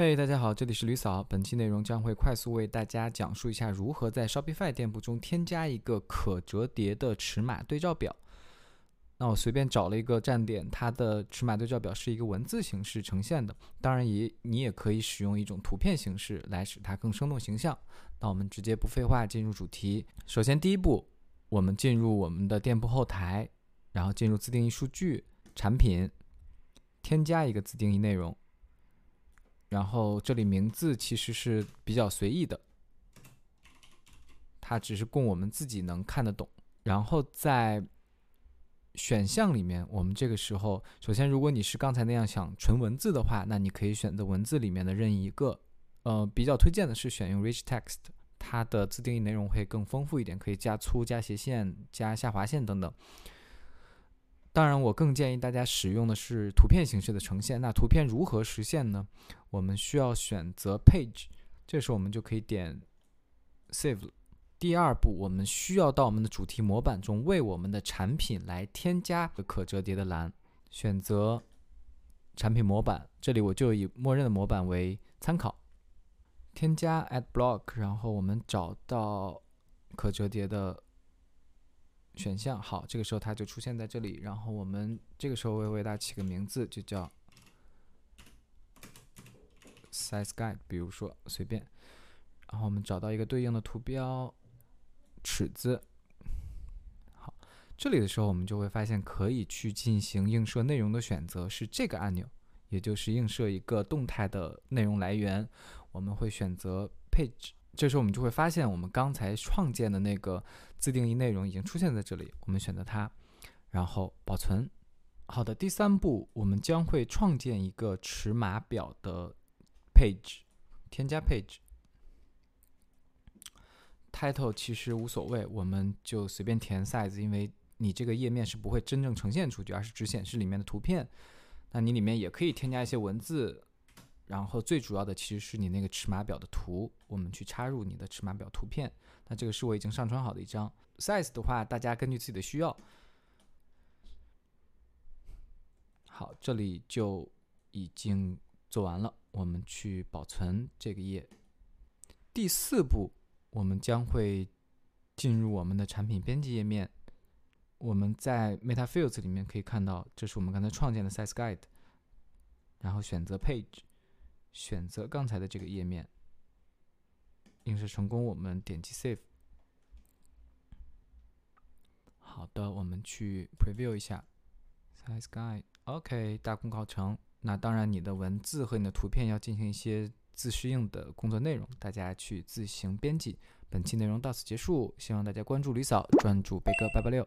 嘿大家好，这里是吕嫂。本期内容将会快速为大家讲述一下如何在 Shopify 店铺中添加一个可折叠的尺码对照表。那我随便找了一个站点，它的尺码对照表是一个文字形式呈现的。当然也你也可以使用一种图片形式来使它更生动形象。那我们直接不废话，进入主题。首先第一步，我们进入我们的店铺后台，然后进入自定义数据、产品，添加一个自定义内容。然后这里名字其实是比较随意的，它只是供我们自己能看得懂。然后在选项里面，我们这个时候首先，如果你是刚才那样想纯文字的话，那你可以选择文字里面的任意一个。呃，比较推荐的是选用 Rich Text，它的自定义内容会更丰富一点，可以加粗、加斜线、加下划线等等。当然，我更建议大家使用的是图片形式的呈现。那图片如何实现呢？我们需要选择 Page，这时候我们就可以点 Save。第二步，我们需要到我们的主题模板中为我们的产品来添加可折叠的栏，选择产品模板，这里我就以默认的模板为参考，添加 Add Block，然后我们找到可折叠的。选项好，这个时候它就出现在这里。然后我们这个时候会为它起个名字，就叫 size guide，比如说随便。然后我们找到一个对应的图标尺子。好，这里的时候我们就会发现可以去进行映射内容的选择，是这个按钮，也就是映射一个动态的内容来源。我们会选择 page。这时候我们就会发现，我们刚才创建的那个自定义内容已经出现在这里。我们选择它，然后保存。好的，第三步，我们将会创建一个尺码表的 page，添加 page。title 其实无所谓，我们就随便填 size，因为你这个页面是不会真正呈现出去，而是只显示里面的图片。那你里面也可以添加一些文字。然后最主要的其实是你那个尺码表的图，我们去插入你的尺码表图片。那这个是我已经上传好的一张 size 的话，大家根据自己的需要。好，这里就已经做完了，我们去保存这个页。第四步，我们将会进入我们的产品编辑页面。我们在 Meta Fields 里面可以看到，这是我们刚才创建的 size guide，然后选择 Page。选择刚才的这个页面，映射成功，我们点击 Save。好的，我们去 Preview 一下，Size Guide，OK，大功告成。那当然，你的文字和你的图片要进行一些自适应的工作内容，大家去自行编辑。本期内容到此结束，希望大家关注李嫂，专注贝哥八八六。